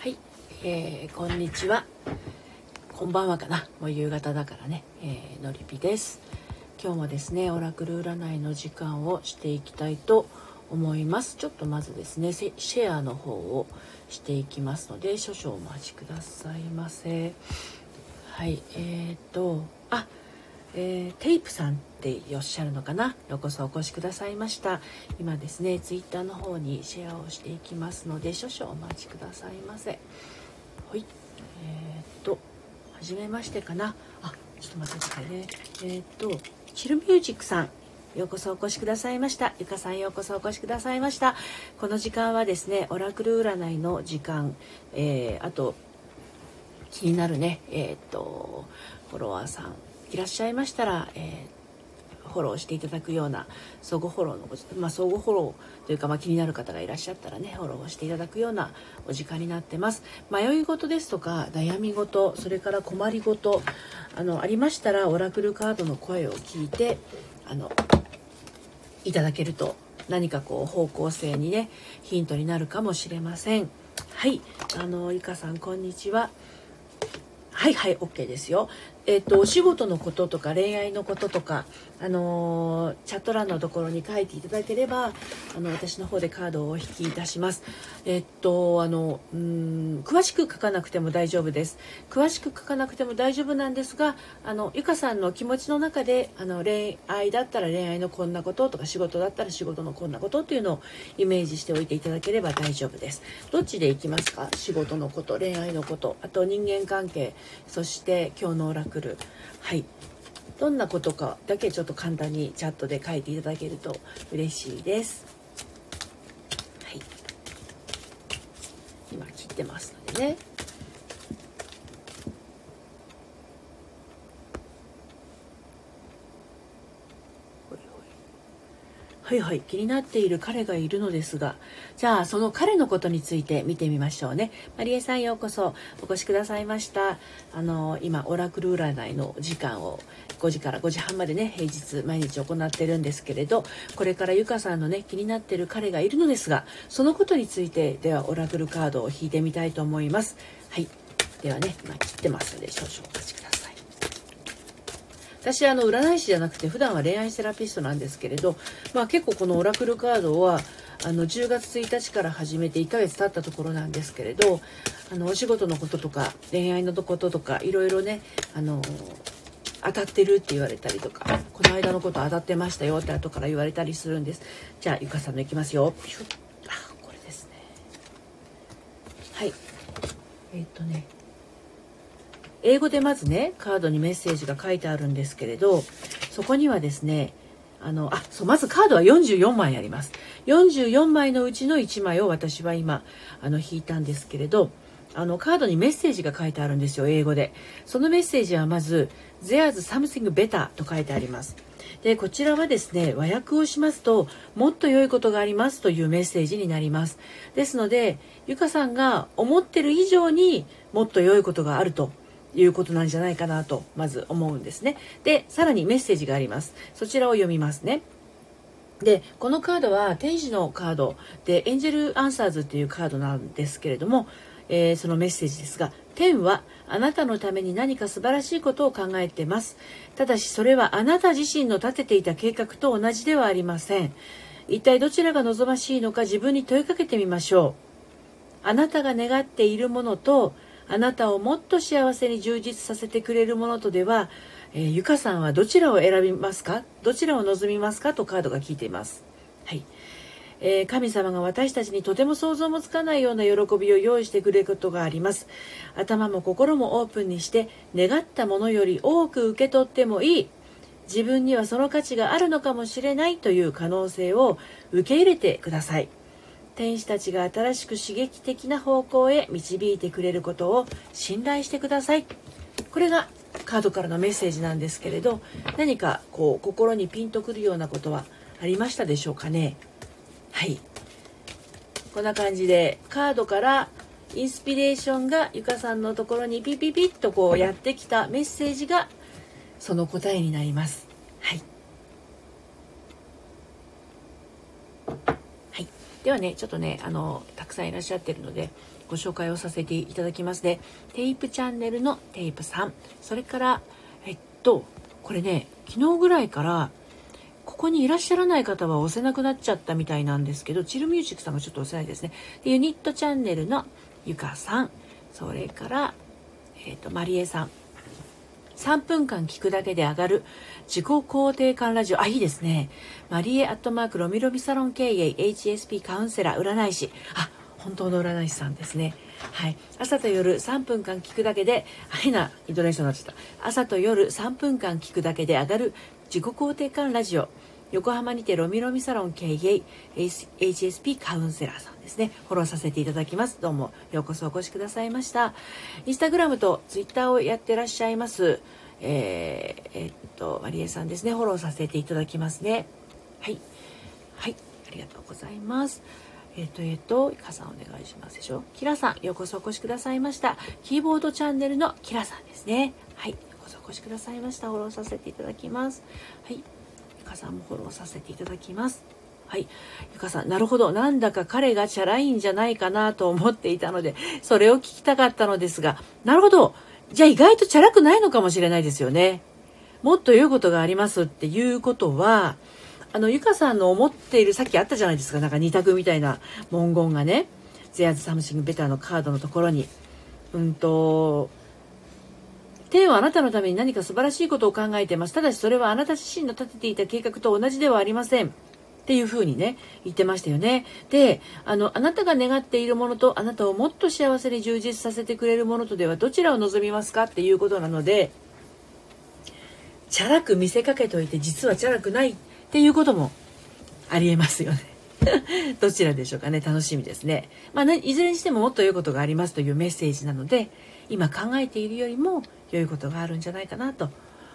はい、えー、こんにちは。こんばんはかな。もう夕方だからね。えー、のりぴです。今日もですね、オラクル占いの時間をしていきたいと思います。ちょっとまずですね、シェアの方をしていきますので、少々お待ちくださいませ。はい、えーと、あ、えー、テイプさんっておっしゃるのかな？ようこそお越しくださいました。今ですねツイッターの方にシェアをしていきますので少々お待ちくださいませ。はい。えー、っと初めましてかな？あちょっと待ってくださいね。えー、っとチルミュージックさんようこそお越しくださいました。ゆかさんようこそお越しくださいました。この時間はですね、オラクル占いの時間、えー、あと、気になるね、えー、っと、フォロワーさん、いらっしゃいましたら、えー、フォローしていただくような相互フォローの、まあ、相互フォローというか、まあ、気になる方がいらっしゃったらねフォローしていただくようなお時間になってます。迷い事ですとか悩み事それから困り事あのありましたらオラクルカードの声を聞いてあのいただけると何かこう方向性にねヒントになるかもしれません。はい。あのいかさんこんにちは。はいはい OK ですよ。えっと、お仕事のこととか恋愛のこととか、あの、チャット欄のところに書いていただければあの私の方でカードをお引きいたします。えっとあのうん詳しく書かなくても大丈夫です。詳しく書かなくても大丈夫なんですがあのゆかさんの気持ちの中であの恋愛だったら恋愛のこんなこととか仕事だったら仕事のこんなことっていうのをイメージしておいていただければ大丈夫です。どっちでいきますか？仕事のこと恋愛のことあと人間関係そして今日のオラクルはいどんなことかだけちょっと簡単にチャットで書いていただけると嬉しいです。はい。今切ってますのでね。はいはい、気になっている彼がいるのですが、じゃあその彼のことについて見てみましょうね。マリエさんようこそお越しくださいました。あの、今、オラクル占いの時間を5時から5時半までね、平日毎日行ってるんですけれど、これからゆかさんのね、気になっている彼がいるのですが、そのことについて、ではオラクルカードを引いてみたいと思います。はい。ではね、今切ってますので少々お待ちください。私あの占い師じゃなくて普段は恋愛セラピストなんですけれど、まあ、結構このオラクルカードはあの10月1日から始めて1ヶ月経ったところなんですけれどあのお仕事のこととか恋愛のこととかいろいろねあの当たってるって言われたりとかこの間のこと当たってましたよって後から言われたりするんです。じゃあゆかさんのいきますよ。あこれですね。はい。えー、っとね。英語でまずねカードにメッセージが書いてあるんですけれどそこにはですねあのあそうまずカードは44枚あります。44枚のうちの1枚を私は今あの引いたんですけれどあのカードにメッセージが書いてあるんですよ英語で。そのメッセージはまず「There's something better」と書いてあります。でこちらはですね和訳をしますともっと良いことがありますというメッセージになります。ですのでゆかさんが思ってる以上にもっと良いことがあるということなんじゃないかなとまず思うんですね。で、さらにメッセージがあります。そちらを読みますね。で、このカードは天使のカードでエンジェルアンサーズっていうカードなんですけれども、えー、そのメッセージですが、天はあなたのために何か素晴らしいことを考えてます。ただしそれはあなた自身の立てていた計画と同じではありません。一体どちらが望ましいのか自分に問いかけてみましょう。あなたが願っているものとあなたをもっと幸せに充実させてくれるものとでは、えー、ゆかさんはどちらを選びますか？どちらを望みますか？とカードが聞いています。はい。えー、神様が私たちにとても想像もつかないような喜びを用意してくれることがあります。頭も心もオープンにして願ったものより多く受け取ってもいい。自分にはその価値があるのかもしれないという可能性を受け入れてください。天使たちが新しく刺激的な方向へ導いてくれることを信頼してください。これがカードからのメッセージなんですけれど何かこう心にピンとくるようなことはありましたでしょうかね？はい。こんな感じでカードからインスピレーションがゆかさんのところにピピピッとこうやってきたメッセージがその答えになりますはいではねちょっとねあのたくさんいらっしゃってるのでご紹介をさせていただきますね。テープチャンネルのテープ3それからえっとこれね昨日ぐらいからここにいらっしゃらない方は押せなくなっちゃったみたいなんですけどチルミュージックさんがちょっと押せないですね。でユニットチャンネルのゆかさん。それから、えっとマリエさん。3分間聞くだけで上がる。自己肯定感ラジオ。あ、いいですね。マリエアットマークロミロミサロン経営 HSP カウンセラー占い師。あ、本当の占い師さんですね。はい。朝と夜3分間聞くだけで、変なイントネーションになっちゃった。朝と夜3分間聞くだけで上がる自己肯定感ラジオ。横浜にてロミロミサロン経営 HSP カウンセラーさんですね。フォローさせていただきます。どうもようこそお越しくださいました。インスタグラムとツイッターをやってらっしゃいます。えー、えー、っと、マリエさんですね。フォローさせていただきますね。はい。はい。ありがとうございます。えっ、と、えっ、と、かさんお願いしますでしょ。キラさん、ようこそお越しくださいました。キーボードチャンネルのキラさんですね。はい。ようこそお越しくださいました。フォローさせていただきます。はい。かさんもフォローさせていただきます。はい。ゆかさん、なるほど。なんだか彼がチャラいんじゃないかなと思っていたので、それを聞きたかったのですが、なるほど。じゃあ意外とチャラくないのかもしれないですよね。もっと言うことがありますっていうことは、あの、ゆかさんの思っている、さっきあったじゃないですか。なんか二択みたいな文言がね、There's something better のカードのところに。うんと、天はあなたのために何か素晴らしいことを考えてます。ただしそれはあなた自身の立てていた計画と同じではありません。っていうふうにね、言ってましたよね。で、あの、あなたが願っているものと、あなたをもっと幸せに充実させてくれるものとではどちらを望みますかっていうことなので、チャラく見せかけといて実はチャラくないっていうこともありえますよね。どちらでしょうかね。楽しみですね。まあ、ね、いずれにしてももっと良いことがありますというメッセージなので、今考えているよりも良いことがあるんじゃないかなと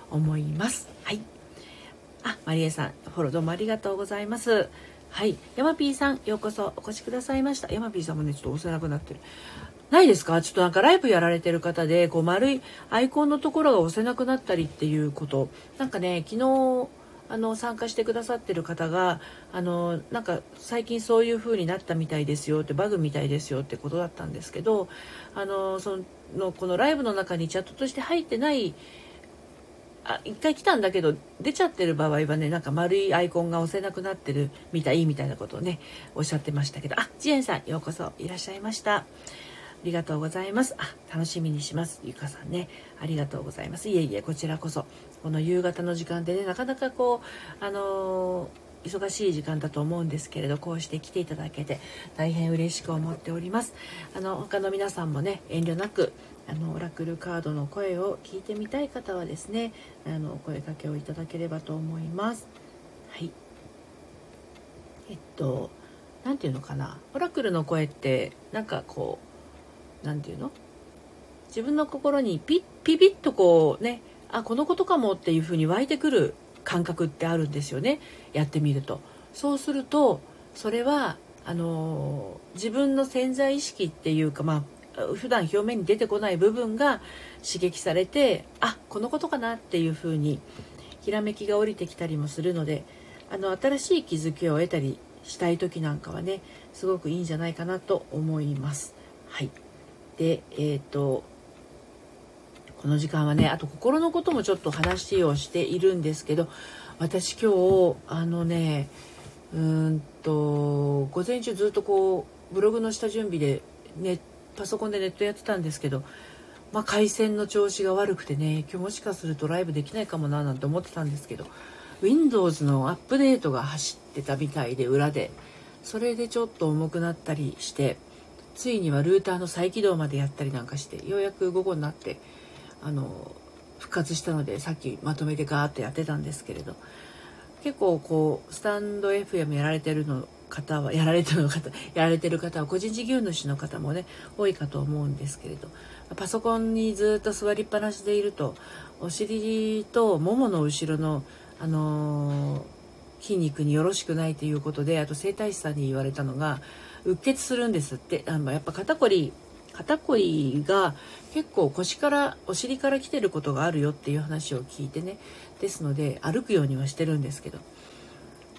思います。はい。あ、マリエさん、フォローどうもありがとうございます。はい。ヤマピーさん、ようこそお越しくださいました。ヤマピーさんもね、ちょっと押せなくなってる。ないですか？ちょっとなんかライブやられてる方で、こう丸いアイコンのところが押せなくなったりっていうこと。なんかね、昨日、あの参加してくださってる方があのなんか最近そういう風になったみたいですよってバグみたいですよってことだったんですけどあのそのこのライブの中にチャットとして入ってないあ一回来たんだけど出ちゃってる場合はねなんか丸いアイコンが押せなくなってるみたいみたいなことをねおっしゃってましたけど。あジエンさんようこそいらっしゃいました。ありがとうございます。あ楽しみにします。ゆかさんね。ありがとうございます。いえいえこちらこそ。この夕方の時間でねなかなかこうあのー、忙しい時間だと思うんですけれどこうして来ていただけて大変嬉しく思っております。あの他の皆さんもね遠慮なくあのオラクルカードの声を聞いてみたい方はですねあのお声かけをいただければと思います。はい。えっと何て言うのかな？オラクルの声ってなんかこう何て言うの？自分の心にピッピピッとこうねあこのことかもっていうふうに湧いてくる感覚ってあるんですよね。やってみると。そうするとそれはあの自分の潜在意識っていうかまあ普段表面に出てこない部分が刺激されてあこのことかなっていうふうにひらめきが降りてきたりもするのであの新しい気づきを得たりしたい時なんかはねすごくいいんじゃないかなと思います。はい、でえっ、ー、とこの時間はねあと心のこともちょっと話をしているんですけど私今日あのねうんと午前中ずっとこうブログの下準備でネッパソコンでネットやってたんですけど、まあ、回線の調子が悪くてね今日もしかするとライブできないかもななんて思ってたんですけど Windows のアップデートが走ってたみたいで裏でそれでちょっと重くなったりしてついにはルーターの再起動までやったりなんかしてようやく午後になってあの復活したのでさっきまとめてガーッとやってたんですけれど結構こうスタンド FM やられてるの方はやられてる方 やられてる方は個人事業主の方もね多いかと思うんですけれどパソコンにずっと座りっぱなしでいるとお尻とももの後ろの、あのー、筋肉によろしくないということであと整体師さんに言われたのがうっ血するんですって。あのやっぱ肩こり肩こりが結構腰からお尻から来てることがあるよっていう話を聞いてね。ですので歩くようにはしてるんですけど。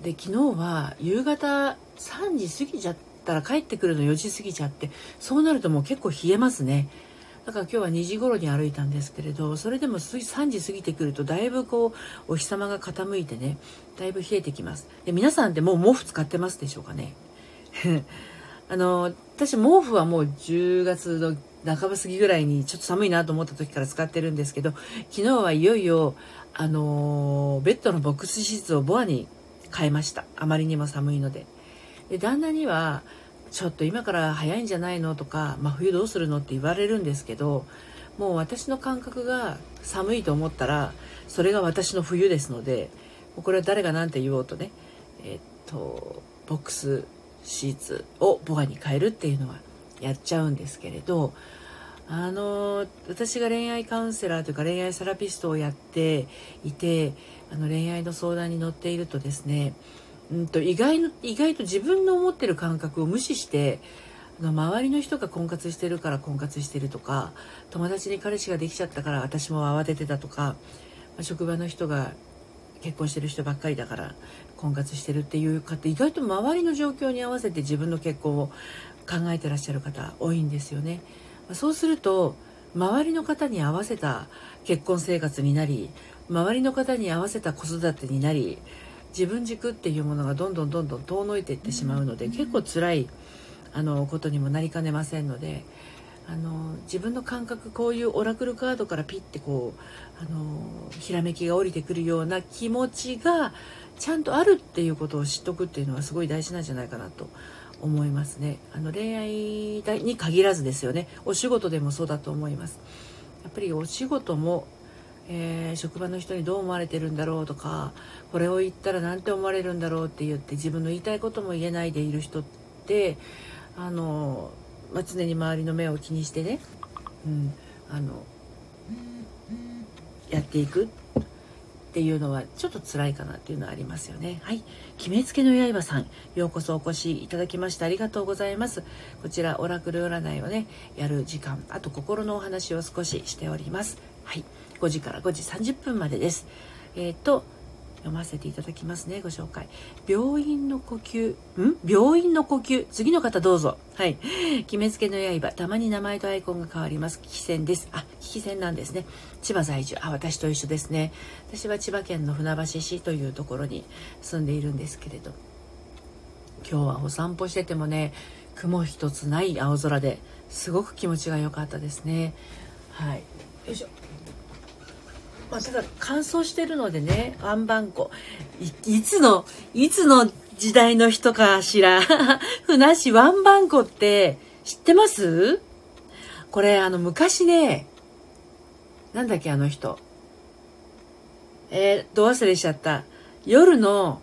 で昨日は夕方3時過ぎちゃったら帰ってくるの4時過ぎちゃってそうなるともう結構冷えますね。だから今日は2時頃に歩いたんですけれどそれでも3時過ぎてくるとだいぶこうお日様が傾いてねだいぶ冷えてきます。で皆さんってもう毛布使ってますでしょうかね。あの私毛布はもう10月の半ば過ぎぐらいにちょっと寒いなと思った時から使ってるんですけど昨日はいよいよあのベッドのボックスシーツをボアに変えました。あまりにも寒いので。で旦那にはちょっと今から早いんじゃないの？とか、まあ、冬どうするの？って言われるんですけどもう私の感覚が寒いと思ったらそれが私の冬ですのでこれは誰が何て言おう？とねえっとボックスシーツをボアに変えるっていうのはやっちゃうんですけれどあの私が恋愛カウンセラーというか恋愛セラピストをやっていてあの恋愛の相談に乗っているとですねうんと意外の意外と自分の思ってる感覚を無視して周りの人が婚活してるから婚活してるとか友達に彼氏ができちゃったから私も慌ててたとか職場の人が結婚してる人ばっかりだから婚活してるっていう方意外と周りの状況に合わせて自分の結婚を考えてらっしゃる方多いんですよね。そうすると周りの方に合わせた結婚生活になり周りの方に合わせた子育てになり自分軸っていうものがどんどんどんどん遠のいていってしまうので結構辛いあのことにもなりかねませんのであの自分の感覚こういうオラクルカードからピッてこうあのひらめきが降りてくるような気持ちがちゃんとあるっていうことを知っとくっていうのはすごい大事なんじゃないかなと思いますね。あの恋愛に限らずですよね。お仕事でもそうだと思います。やっぱりお仕事もえー、職場の人にどう思われてるんだろうとかこれを言ったら何て思われるんだろうって言って自分の言いたいことも言えないでいる人ってあの、まあ、常に周りの目を気にしてね、うん、あのやっていく。ていうのはちょっと辛いかなっていうのはありますよね。はい。決めつけの刃さん、ようこそお越しいただきましてありがとうございます。こちらオラクル占いをね、やる時間、あと心のお話を少ししております。はい。5時から5時30分までです。えっ、ー、と読ませていただきますねご紹介。病院の呼吸。ん？病院の呼吸。次の方どうぞ。はい。決めつけの刃。たまに名前とアイコンが変わります。危機戦です。あ危機戦なんですね。千葉在住。あ私と一緒ですね。私は千葉県の船橋市というところに住んでいるんですけれど。今日はお散歩しててもね雲一つない青空ですごく気持ちが良かったですね。はい。よいしょ。まあ、ただ乾燥してるのでね、ワンバンコ。いつの、いつの時代の人かしら。ふなしワンバンコって知ってます？これあの昔ね、なんだっけあの人。えー、ど忘れしちゃった。夜の、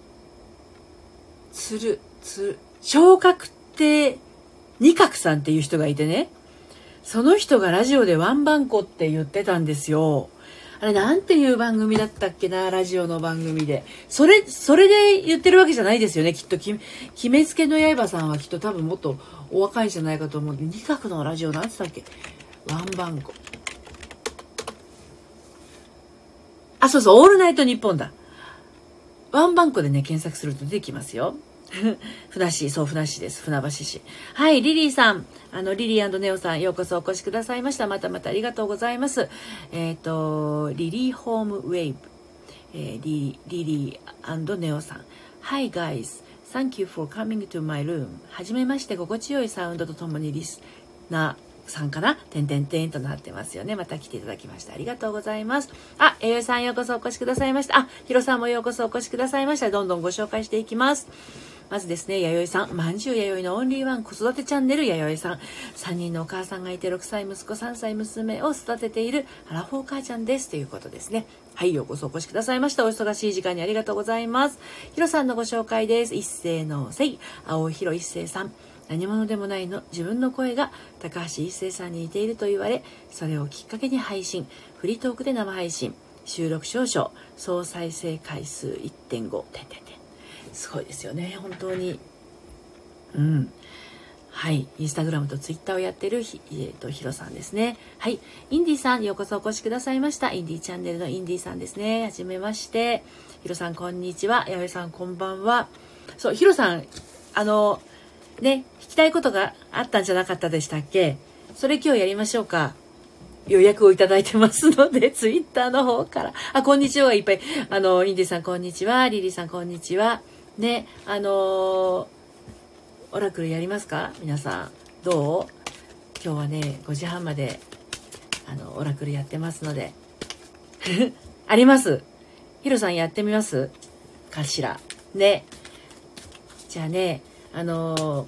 つる、つる、昇格って二角さんっていう人がいてね、その人がラジオでワンバンコって言ってたんですよ。あれなんていう番組だったっけな、ラジオの番組で。それ、それで言ってるわけじゃないですよね、きっと。決めつけの刃さんはきっと多分もっとお若いんじゃないかと思うんで、二角のラジオなんつったっけ？ワンバンコ。あ、そうそう、オールナイトニッポンだ。ワンバンコでね、検索すると出てきますよ。船市、そう、船市です。船橋市。はい、リリーさん。あの、リリーネオさん、ようこそお越しくださいました。またまたありがとうございます。えっ、ー、と、リリーホームウェイブ。えー、リリリーネオさん。Hi guys. Thank you for coming to my room. はじめまして、心地よいサウンドとともにリスナーさんかな？てんてんてんとなってますよね。また来ていただきましてありがとうございます。あ、えいさんようこそお越しくださいました。あ、ひろさんもようこそお越しくださいました。どんどんご紹介していきます。まずですね、弥生さん、まんじゅう弥生のオンリーワン子育てチャンネル弥生さん、3人のお母さんがいて6歳息子3歳娘を育てているアラフォー母ちゃんですということですね。はい、ようこそお越しくださいました。お忙しい時間にありがとうございます。ひろさんのご紹介です。一世のせい、青ひろ一世さん。何者でもないの自分の声が高橋一生さんに似ていると言われそれをきっかけに配信フリートークで生配信収録少々総再生回数1.5点点すごいですよね本当に。うん。はい。インスタグラムとツイッターをやってるひ、えーと、ヒロさんですね。はい。インディさんようこそお越しくださいました。インディチャンネルのインディさんですね。はじめまして。ヒロさんこんにちは。矢部さんこんばんは。そうヒロさんあのね、聞きたいことがあったんじゃなかったでしたっけ？それ今日やりましょうか。予約をいただいてますので、ツイッターの方から。あ、こんにちはいっぱい。あの、インディさんこんにちは。リリーさんこんにちは。ね、あの、オラクルやりますか？皆さん。どう？今日はね、5時半まで、あの、オラクルやってますので。あります？ヒロさんやってみます？かしら。ね。じゃあね、あのー、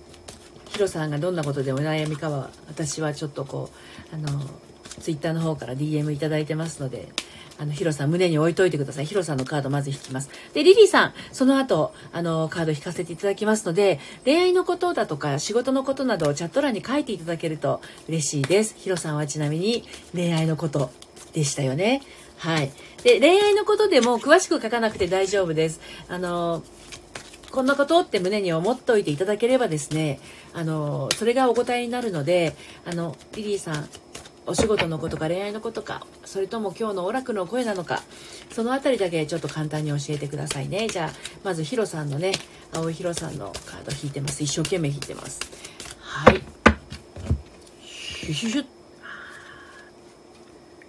ヒロさんがどんなことでお悩みかは、私はちょっとこう、あのー、ツイッターの方から DM いただいてますので、あの、ヒロさん胸に置いといてください。ヒロさんのカードまず引きます。で、リリーさん、その後、あの、カード引かせていただきますので、恋愛のことだとか仕事のことなどをチャット欄に書いていただけると嬉しいです。ヒロさんはちなみに恋愛のことでしたよね。はい。で、恋愛のことでも詳しく書かなくて大丈夫です。あの、こんなことって胸に思っておいていただければですね、あの、それがお答えになるので、あの、リリーさん、お仕事のことか恋愛のことかそれとも今日のオラクの声なのかその辺りだけちょっと簡単に教えてくださいねじゃあまずヒロさんのね青井ヒロさんのカード引いてます一生懸命引いてますはいシュシュシュ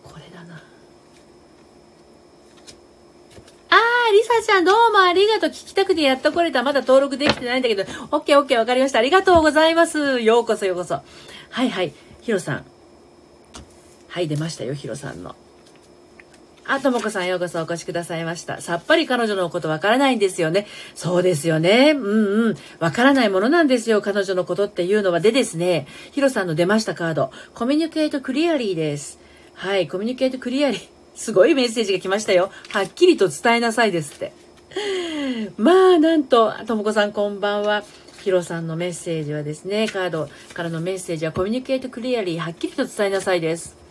これだなあー、リサちゃんどうもありがとう。聞きたくてやっと来れた。まだ登録できてないんだけど。オッケーオッケーわかりました。ありがとうございます。ようこそようこそ。はいはい。ヒロさん。はい、出ましたよ、ヒロさんの。あ、ともこさんようこそお越しくださいました。さっぱり彼女のことわからないんですよね。そうですよね。うんうん。わからないものなんですよ、彼女のことっていうのは。でですね、ヒロさんの出ましたカード。コミュニケートクリアリーです。はい、コミュニケートクリアリー。すごいメッセージが来ましたよ。はっきりと伝えなさいですって。まあ、なんと、ともこさんこんばんは。ヒロさんのメッセージはですね、カードからのメッセージはコミュニケートクリアリー、はっきりと伝えなさいです。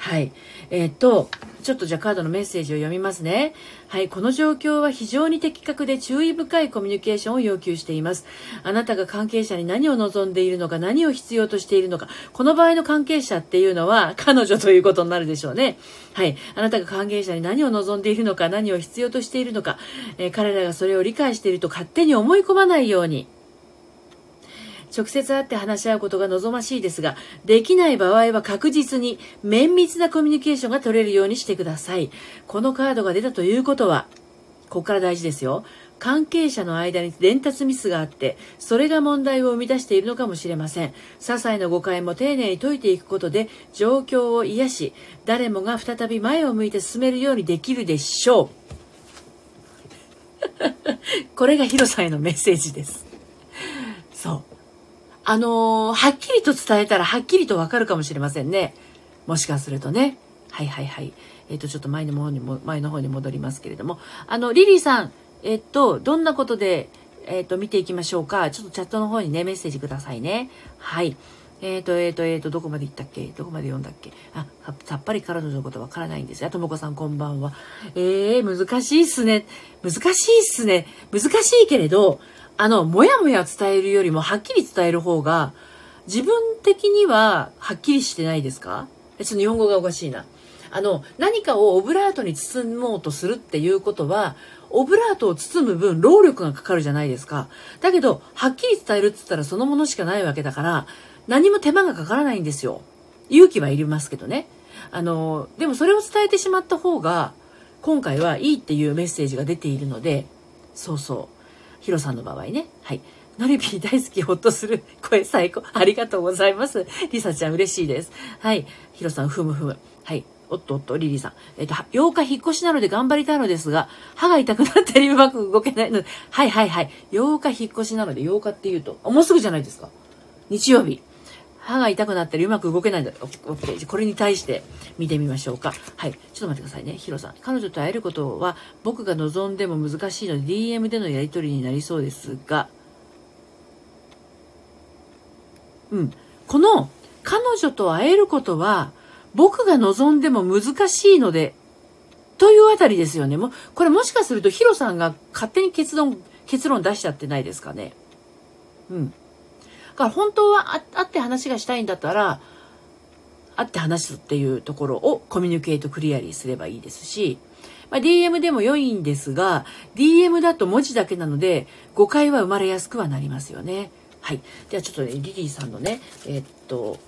はい。えー、っと、ちょっとじゃあカードのメッセージを読みますね。はい。この状況は非常に的確で注意深いコミュニケーションを要求しています。あなたが関係者に何を望んでいるのか、何を必要としているのか。この場合の関係者っていうのは彼女ということになるでしょうね。はい。あなたが関係者に何を望んでいるのか、何を必要としているのか。えー、彼らがそれを理解していると勝手に思い込まないように。直接会って話し合うことが望ましいですが、できない場合は確実に綿密なコミュニケーションが取れるようにしてください。このカードが出たということは、ここから大事ですよ。関係者の間に伝達ミスがあって、それが問題を生み出しているのかもしれません。些細な誤解も丁寧に解いていくことで、状況を癒し、誰もが再び前を向いて進めるようにできるでしょう。これがヒロさんへのメッセージです。そう。あのー、はっきりと伝えたらはっきりとわかるかもしれませんね。もしかするとね。はいはいはい。えっ、ー、と、ちょっと前の方にも、前の方に戻りますけれども。あの、リリーさん、えっ、と、どんなことで、えっ、と、見ていきましょうか。ちょっとチャットの方にね、メッセージくださいね。はい。えっ、ー、と、えっ、ー、と、えっ、ー、と、どこまで行ったっけ？どこまで読んだっけ？あ、さっぱり彼女のことわからないんですよ。ともこさんこんばんは。ええー、難しいっすね。難しいっすね。難しいけれど、あの、もやもや伝えるよりもはっきり伝える方が、自分的にははっきりしてないですか？ちょっと日本語がおかしいな。あの、何かをオブラートに包もうとするっていうことは、オブラートを包む分、労力がかかるじゃないですか。だけど、はっきり伝えるって言ったらそのものしかないわけだから、何も手間がかからないんですよ。勇気はいりますけどね。あの、でもそれを伝えてしまった方が、今回はいいっていうメッセージが出ているので、そうそう。ヒロさんの場合ね。はい。ノリピー大好き、ほっとする。声最高。ありがとうございます。リサちゃん嬉しいです。はい。ヒロさん、ふむふむ。はい。おっとおっと、リリーさん。えっと、8日引っ越しなので頑張りたいのですが、歯が痛くなったりうまく動けないので、はいはいはい。8日引っ越しなので、8日って言うと、もうすぐじゃないですか。日曜日。歯が痛くなったりうまく動けないんだ。オッケー。これに対して見てみましょうか。はい。ちょっと待ってくださいね。ヒロさん。彼女と会えることは僕が望んでも難しいので DM でのやり取りになりそうですが、うん。この彼女と会えることは僕が望んでも難しいので、というあたりですよね。もこれもしかするとヒロさんが勝手に結論、結論出しちゃってないですかね。うん。から本当は会って話がしたいんだったら、会って話すっていうところをコミュニケートクリアリーすればいいですし、まあ、DM でも良いんですが、DM だと文字だけなので誤解は生まれやすくはなりますよね。はい。ではちょっとね、リリーさんのね、えー、っと、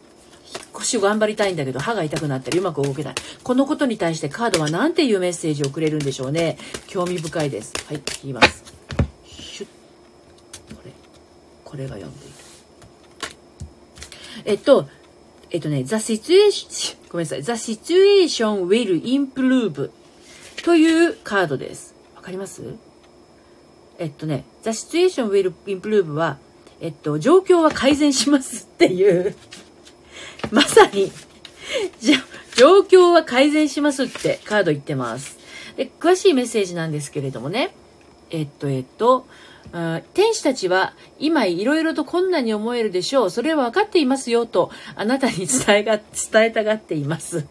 引っ越しを頑張りたいんだけど歯が痛くなったりうまく動けない。このことに対してカードは何ていうメッセージをくれるんでしょうね。興味深いです。はい、言います。これ。これが読んで。えっと、えっとね、The situation, ごめんなさい。The situation will improve というカードです。わかります？えっとね、The situation will improve は、えっと、状況は改善しますっていう まさに、じゃ、状況は改善しますってカード言ってます。で、詳しいメッセージなんですけれどもね、えっと、えっと、天使たちは今いろいろと困難に思えるでしょう。それは分かっていますよとあなたに伝えが、伝えたがっています。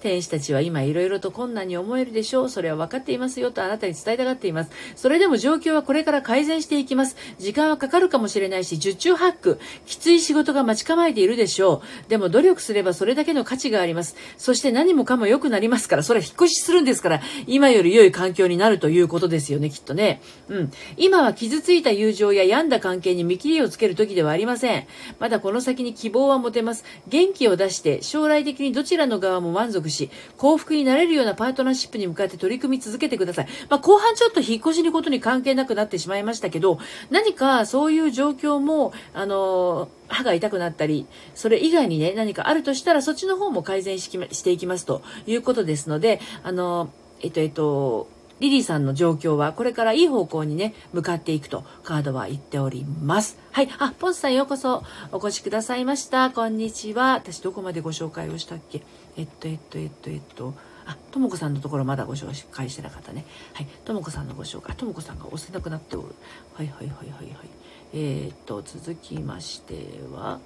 天使たちは今いろいろと困難に思えるでしょう。それは分かっていますよとあなたに伝えたがっています。それでも状況はこれから改善していきます。時間はかかるかもしれないし、受注ハック、きつい仕事が待ち構えているでしょう。でも努力すればそれだけの価値があります。そして何もかも良くなりますから、それは引っ越しするんですから、今より良い環境になるということですよね、きっとね。うん。今は傷ついた友情や病んだ関係に見切りをつける時ではありません。まだこの先に希望は持てます。元気を出して、将来的にどちらの側も満足し、幸福になれるようなパートナーシップに向かって取り組み続けてください。まあ、後半ちょっと引っ越しのことに関係なくなってしまいましたけど、何かそういう状況も、あの、歯が痛くなったり、それ以外にね、何かあるとしたら、そっちの方も改善していきますということですので、あの、えっと、えっと、リリーさんの状況はこれからいい方向にね、向かっていくとカードは言っております。はい。あ、ポンスさんようこそお越しくださいました。こんにちは。私どこまでご紹介をしたっけ？えっと、えっと、えっと、えっと、あ、ともこさんのところまだご紹介してなかったね。はい。ともこさんのご紹介。ともこさんが押せなくなっておる。はいはいはいはいはい。えー、っと、続きましては、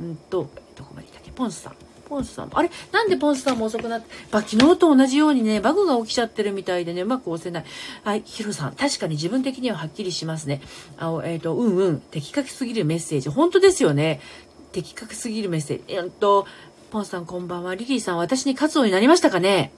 うんと、どこまでいったっけ？ポンスさん。ポンスさんあれ？なんでポンスさんも遅くなって、昨日と同じようにね、バグが起きちゃってるみたいでね、うまく押せない。はい、ヒロさん。確かに自分的にははっきりしますね。あえっ、と、うんうん。的確すぎるメッセージ。本当ですよね。的確すぎるメッセージ。えっと、ポンさんこんばんは。リリーさん、私に勝つようになりましたかね？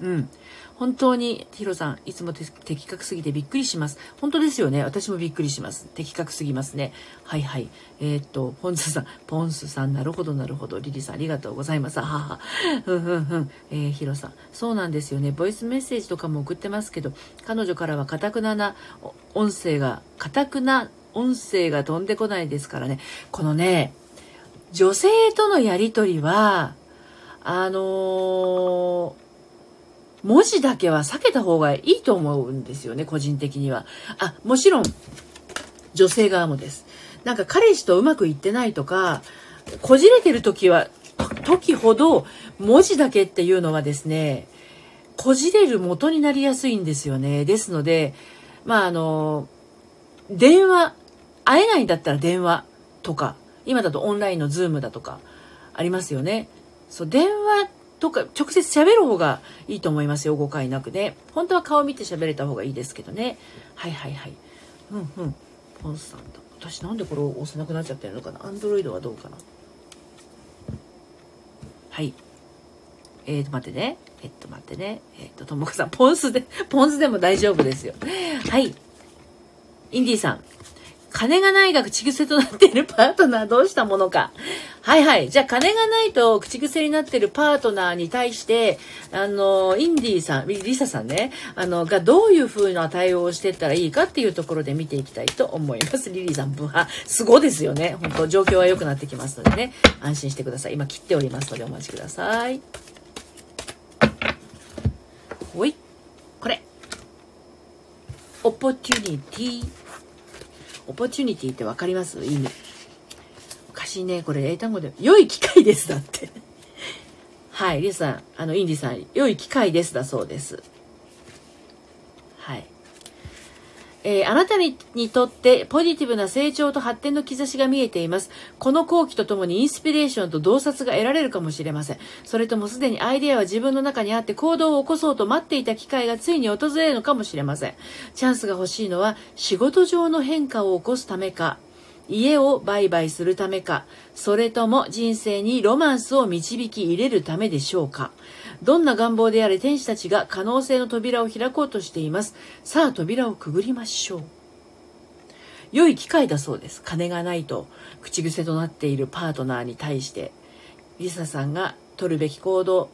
うん。本当に、ヒロさん、いつも的確すぎてびっくりします。本当ですよね。私もびっくりします。的確すぎますね。はいはい。えー、っと、ポンスさん、ポンスさん、なるほどなるほど。リリさん、ありがとうございます。はは。ふんふんふん。えー、ヒロさん。そうなんですよね。ボイスメッセージとかも送ってますけど、彼女からはかたくなな音声が、かたくな音声が飛んでこないですからね。このね、女性とのやりとりは、あのー文字だけは避けた方がいいと思うんですよね、個人的には。あ、もちろん、女性側もです。なんか彼氏とうまくいってないとか、こじれてる時は、時ほど文字だけっていうのはですね、こじれる元になりやすいんですよね。ですので、まああの、電話、会えないんだったら電話とか、今だとオンラインのズームだとかありますよね。そう、電話とか、直接喋る方がいいと思いますよ、誤解なくね。本当は顔見て喋れた方がいいですけどね。はいはいはい。うんうん。ポンスさんと。私なんでこれを押せなくなっちゃってるのかな。アンドロイドはどうかな。はい。えーと、待ってね。えっと、待ってね。えっと、ともこさん、ポンスで、ポンスでも大丈夫ですよ。はい。インディーさん。金がないが口癖となっているパートナーどうしたものか。はいはい。じゃあ金がないと口癖になっているパートナーに対して、あの、インディーさん、リサさんね、あの、がどういう風な対応をしていったらいいかっていうところで見ていきたいと思います。リリーさん、ブハ。すごですよね。本当状況は良くなってきますのでね。安心してください。今切っておりますのでお待ちください。おい。これ。 opportunity opportunity って分かります意味。昔ね、これ英単語で、良い機会ですだって。はい、リスさん、あの、インディさん、良い機会ですだそうです。はい。えー、あなたにとってポジティブな成長と発展の兆しが見えています。この好機とともにインスピレーションと洞察が得られるかもしれません。それともすでにアイデアは自分の中にあって行動を起こそうと待っていた機会がついに訪れるのかもしれません。チャンスが欲しいのは仕事上の変化を起こすためか、家を売買するためか、それとも人生にロマンスを導き入れるためでしょうか。どんな願望であれ天使たちが可能性の扉を開こうとしています。さあ扉をくぐりましょう。良い機会だそうです金がないと口癖となっているパートナーに対してリサさんが取るべき行動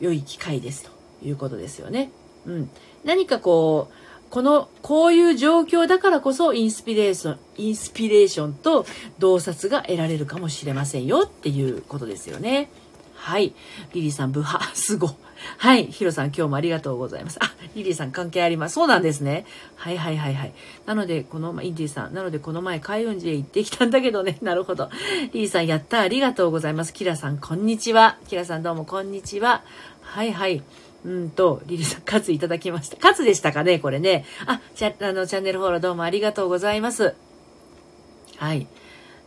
良い機会ですということですよね。うん、何かこうこのこういう状況だからこそインスピレーションインスピレーションと洞察が得られるかもしれませんよっていうことですよね。はい。リリーさん、ブハ、すご。はい。ヒロさん、今日もありがとうございます。あ、リリーさん関係あります。そうなんですね。はいはいはいはい。なので、この、インディーさん、なのでこの前、海運寺へ行ってきたんだけどね。なるほど。リリーさん、やった。ありがとうございます。キラさん、こんにちは。キラさん、どうも、こんにちは。はいはい。うんと、リリさん、カツいただきました。カツでしたかねこれね。あ、チャあのチャンネルフォローどうもありがとうございます。はい。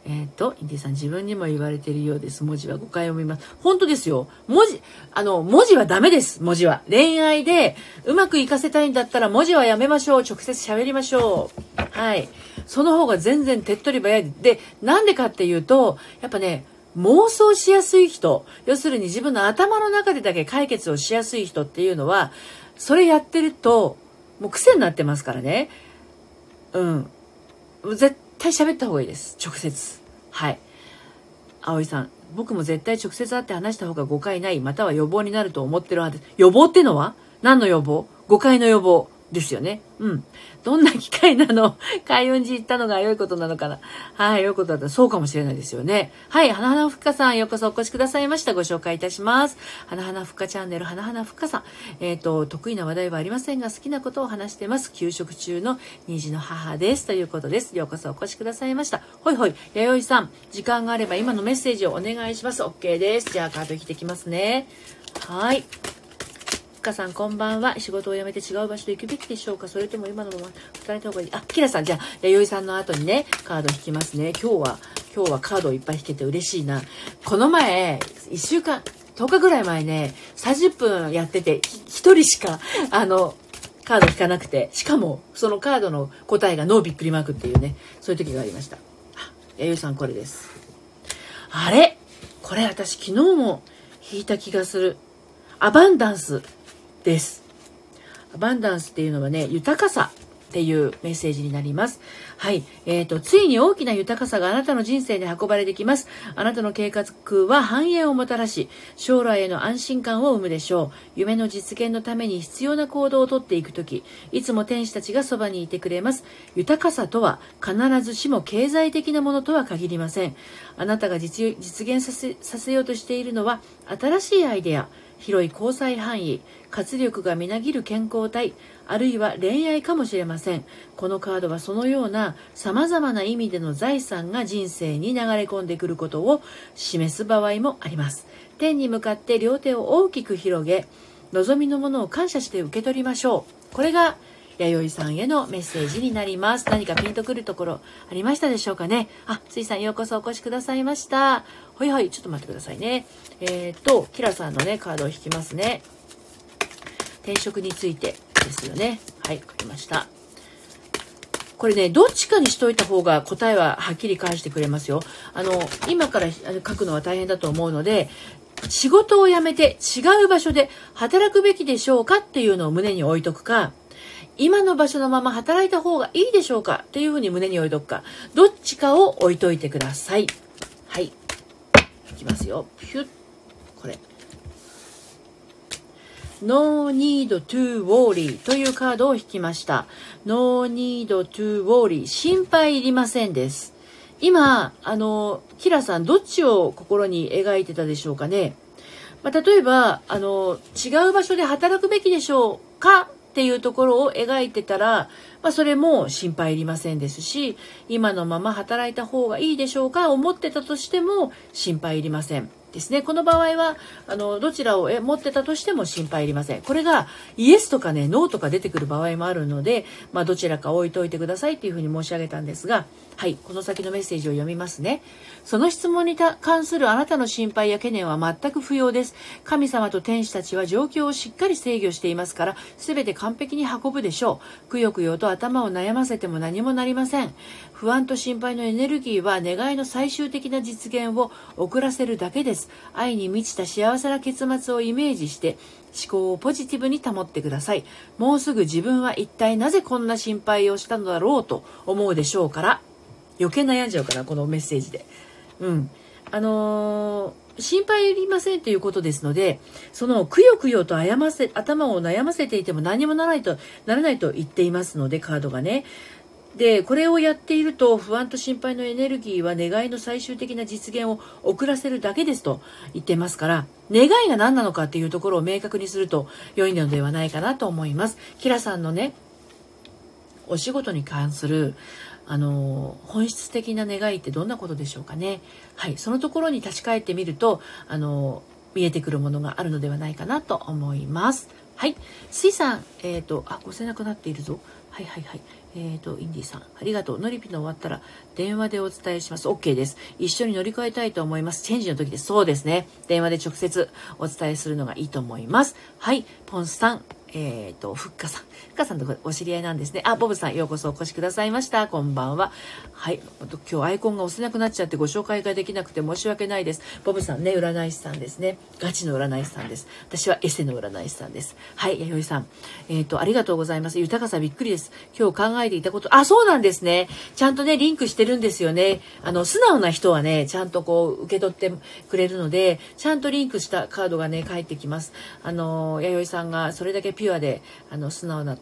えっ、ー、と、インディさん自分にも言われているようです。文字は5回読みます。本当ですよ。文字、あの、文字はダメです。文字は。恋愛でうまくいかせたいんだったら文字はやめましょう。直接喋りましょう。はい。その方が全然手っ取り早い。で、なんでかっていうと、やっぱね、妄想しやすい人、要するに自分の頭の中でだけ解決をしやすい人っていうのは、それやってると、もう癖になってますからね。うん。絶対喋った方がいいです。直接。はい。葵さん、僕も絶対直接会って話した方が誤解ない、または予防になると思ってるはず。予防ってのは？何の予防？誤解の予防。ですよね。うん。どんな機会なの？開運寺行ったのが良いことなのかな？はい、良いことだったらそうかもしれないですよね。はい、花々ふっかさん、ようこそお越しくださいました。ご紹介いたします。花々ふっかチャンネル、花々ふっかさん。えっ、ー、と、得意な話題はありませんが、好きなことを話してます。給食中の虹の母です。ということです。ようこそお越しくださいました。ほいほい、弥生さん、時間があれば今のメッセージをお願いします。OK です。じゃあカード引いてきますね。はい。かさんこんばんは。仕事を辞めて違う場所で行くべきでしょうか？それとも今のまま働いた方がいい？あ、キラさん、じゃあ、弥生さんの後にね、カード引きますね。今日は、今日はカードをいっぱい引けて嬉しいな。この前、1週間、10日ぐらい前ね、30分やってて、1人しか、あの、カード引かなくて、しかも、そのカードの答えがノーびっくりマークっていうね、そういう時がありました。弥生さん、これです。あれ？これ私昨日も引いた気がする。アバンダンスです。アバンダンスっていうのはね、豊かさっていうメッセージになります。はい。えっ、ー、と、ついに大きな豊かさがあなたの人生で運ばれてきます。あなたの計画は繁栄をもたらし、将来への安心感を生むでしょう。夢の実現のために必要な行動をとっていくとき、いつも天使たちがそばにいてくれます。豊かさとは必ずしも経済的なものとは限りません。あなたが実現させさせようとしているのは、新しいアイデア、広い交際範囲、活力がみなぎる健康体、あるいは恋愛かもしれません。このカードはそのようなさまざまな意味での財産が人生に流れ込んでくることを示す場合もあります。天に向かって両手を大きく広げ、望みのものを感謝して受け取りましょう。これが弥生さんへのメッセージになります。何かピンとくるところありましたでしょうかね？あ、ついさんようこそお越しくださいました。ほいほい、ちょっと待ってくださいね。えっ、と、キラさんのね、カードを引きますね。転職についてですよね。はい、書きました。これね、どっちかにしといた方が答えははっきり返してくれますよ。あの、今から書くのは大変だと思うので、仕事を辞めて違う場所で働くべきでしょうかっていうのを胸に置いとくか、今の場所のまま働いた方がいいでしょうか？っていうふうに胸に置いとくか、どっちかを置いといてください。はい。きますよ。ピュッ。これ。No need to worry というカードを引きました。No need to worry 心配いりませんです。今、あの、キラさんどっちを心に描いてたでしょうかね？まあ、例えば、あの、違う場所で働くべきでしょうか？っていうところを描いてたら、まあ、それも心配いりませんですし、今のまま働いた方がいいでしょうか思ってたとしても心配いりません。ですね。この場合は、あの、どちらを持ってたとしても心配いりません。これが、イエスとかね、ノーとか出てくる場合もあるので、まあ、どちらか置いといてくださいっていうふうに申し上げたんですが、はい、この先のメッセージを読みますね。その質問に関するあなたの心配や懸念は全く不要です。神様と天使たちは状況をしっかり制御していますから、全て完璧に運ぶでしょう。くよくよと頭を悩ませても何もなりません。不安と心配のエネルギーは願いの最終的な実現を遅らせるだけです。愛に満ちた幸せな結末をイメージして思考をポジティブに保ってください。もうすぐ自分は一体なぜこんな心配をしたのだろうと思うでしょうから。余計悩んじゃうかなこのメッセージでうんあのー、心配いりませんということですので、そのくよくよとませ、頭を悩ませていても何もならないと、ならないと言っていますので、カードがね。で、これをやっていると不安と心配のエネルギーは願いの最終的な実現を遅らせるだけですと言ってますから、願いが何なのかっていうところを明確にすると良いのではないかなと思います。キラさんのね、お仕事に関するあの本質的な願いってどんなことでしょうかね。はい、そのところに立ち返ってみるとあの見えてくるものがあるのではないかなと思います。はい、水さん、えっ、ー、とあごせなくなっているぞ。はいはいはい。えっ、ー、とインディさんありがとう。ノリピの終わったら電話でお伝えします。OK です。一緒に乗り換えたいと思います。チェンジの時です。そうですね。電話で直接お伝えするのがいいと思います。はい、ポンスさん、えっ、ー、と、ふっかさん。ふっかさんとお知り合いなんですね。あ、ボブさん、ようこそお越しくださいました。こんばんは。はい。今日アイコンが押せなくなっちゃってご紹介ができなくて申し訳ないです。ボブさんね、占い師さんですね。ガチの占い師さんです。私はエセの占い師さんです。はい、弥生さん。えっ、ー、と、ありがとうございます。豊かさびっくりです。今日考えていたこと、あ、そうなんですね。ちゃんとね、リンクしてるんですよね。あの、素直な人はね、ちゃんとこう、受け取ってくれるので、ちゃんとリンクしたカードがね、返ってきます。あの、弥生さんがそれだけピュアで、あの素直な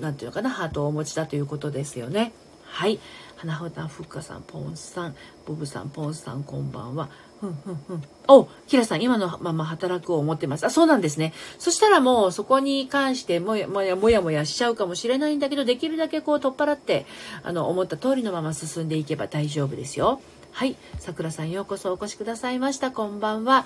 何て言うのかなハートをお持ちだということですよね。はい花ふたふっかさんポンさんボブさんポンさんこんばんは。ふんふんふん。お、キラさん、今のまま働くを思ってます。あ、そうなんですね。そしたらもう、そこに関してもや、もや、もやもやしちゃうかもしれないんだけど、できるだけこう、取っ払って、あの、思った通りのまま進んでいけば大丈夫ですよ。はい。さくらさんようこそお越しくださいました。こんばんは。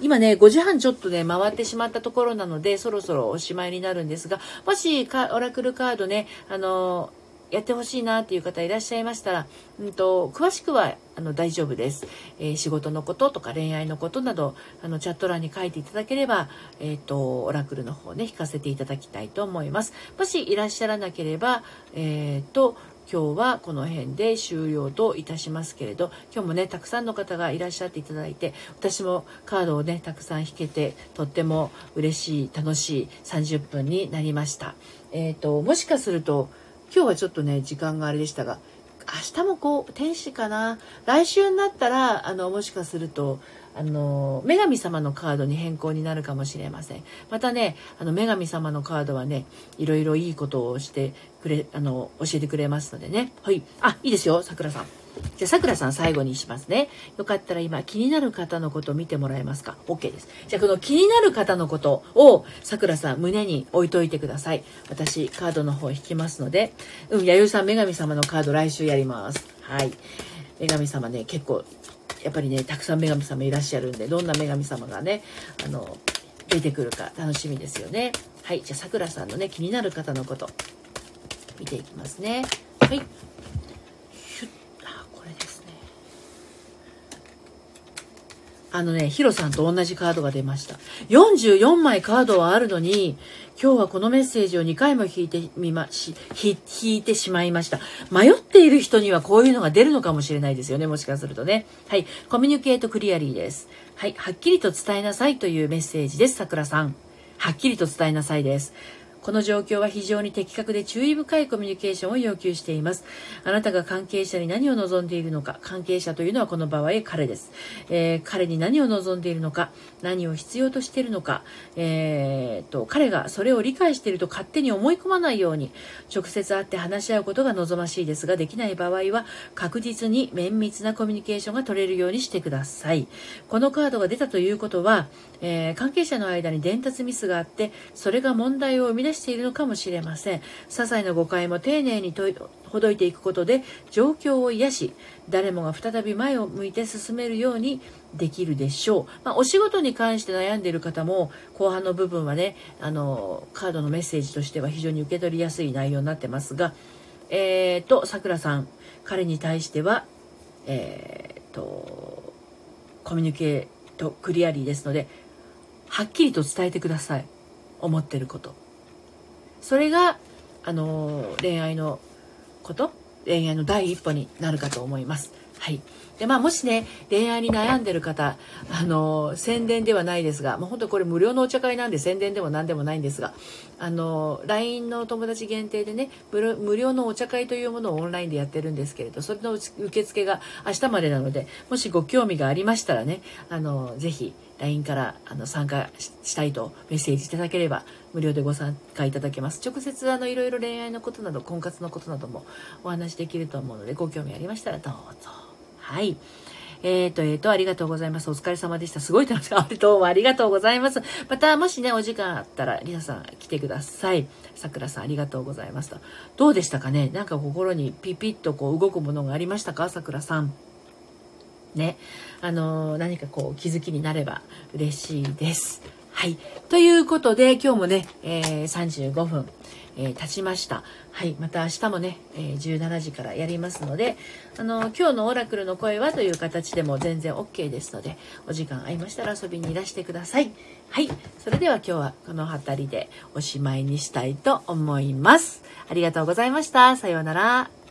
今ね、5時半ちょっとね、回ってしまったところなので、そろそろおしまいになるんですが、もしオラクルカードね、あのやってほしいなっていう方いらっしゃいましたら、うんと、詳しくはあの大丈夫です、えー、仕事のこととか恋愛のことなどあのチャット欄に書いていただければ、えーと、オラクルの方ね引かせていただきたいと思いますもしいらっしゃらなければ、えーと今日はこの辺で終了といたしますけれど今日もねたくさんの方がいらっしゃっていただいて私もカードをねたくさん引けてとっても嬉しい楽しい30分になりました。え、ー、ともしかすると今日はちょっとね時間があれでしたが明日もこう天使かな？来週になったらあのもしかするとあの女神様のカードに変更になるかもしれませんまたねあの女神様のカードはねいろいろいいことをしてくれあの教えてくれますのでねはいあいいですよさくらさんじゃあ、さくらさん最後にしますね。よかったら今気になる方のことを見てもらえますか ?OK です。じゃあ、この気になる方のことをさくらさん胸に置いといてください。私、カードの方引きますので、うん、弥生さん、女神様のカード来週やります。はい。女神様ね、結構やっぱりねたくさん女神様いらっしゃるんでどんな女神様がねあの出てくるか楽しみですよね。はいじゃあさくらさんのね気になる方のこと見ていきますね。はい。あこれですね。あのねヒロさんと同じカードが出ました。44枚カードはあるのに今日はこのメッセージを2回も引いてみまし、引いてしまいました。迷っている人にはこういうのが出るのかもしれないですよね。もしかするとね。はい。コミュニケートクリアリーです。はい。はっきりと伝えなさいというメッセージです。桜さん。はっきりと伝えなさいです。この状況は非常に的確で注意深いコミュニケーションを要求しています。あなたが関係者に何を望んでいるのか、関係者というのはこの場合彼です。えー、彼に何を望んでいるのか、何を必要としているのか、えー、と、彼がそれを理解していると勝手に思い込まないように、直接会って話し合うことが望ましいですが、できない場合は確実に綿密なコミュニケーションが取れるようにしてください。このカードが出たということは、えー、関係者の間に伝達ミスがあって、それが問題を生み出しているのかもしれません。些細な誤解も丁寧にほどいていくことで状況を癒し誰もが再び前を向いて進めるようにできるでしょう、まあ、お仕事に関して悩んでいる方も後半の部分はねあのカードのメッセージとしては非常に受け取りやすい内容になってますがえーとさくらさん彼に対してはえーとコミュニケートクリアリーですのではっきりと伝えてください。思ってること。それがあの恋愛のこと？恋愛の第一歩になるかと思います。はい。でまあ、もしね恋愛に悩んでる方あの宣伝ではないですがもう本当これ無料のお茶会なんで宣伝でも何でもないんですがあの LINE の友達限定でね無料のお茶会というものをオンラインでやってるんですけれどそれの受付が明日までなのでもしご興味がありましたらねあのぜひ LINE からあの参加したいとメッセージいただければ無料でご参加いただけます。直接あのいろいろ恋愛のことなど婚活のことなどもお話できると思うのでご興味ありましたらどうぞ。はい。えっ、ー、と、えっ、ー、と、ありがとうございます。お疲れ様でした。すごい楽しかった。どうもありがとうございます。また、もしね、お時間あったら、りなさん来てください。さくらさんありがとうございますと。どうでしたかね？なんか心にピピッとこう動くものがありましたか？さくらさん。ね。あのー、何かこう気づきになれば嬉しいです。はい。ということで、今日もね、え、35分、え、経ちました。はい。また明日もね、え、17時からやりますので、あの、今日のオラクルの声はという形でも全然 OK ですので、お時間合いましたら遊びにいらしてください。はい。それでは今日はこの辺りでおしまいにしたいと思います。ありがとうございました。さようなら。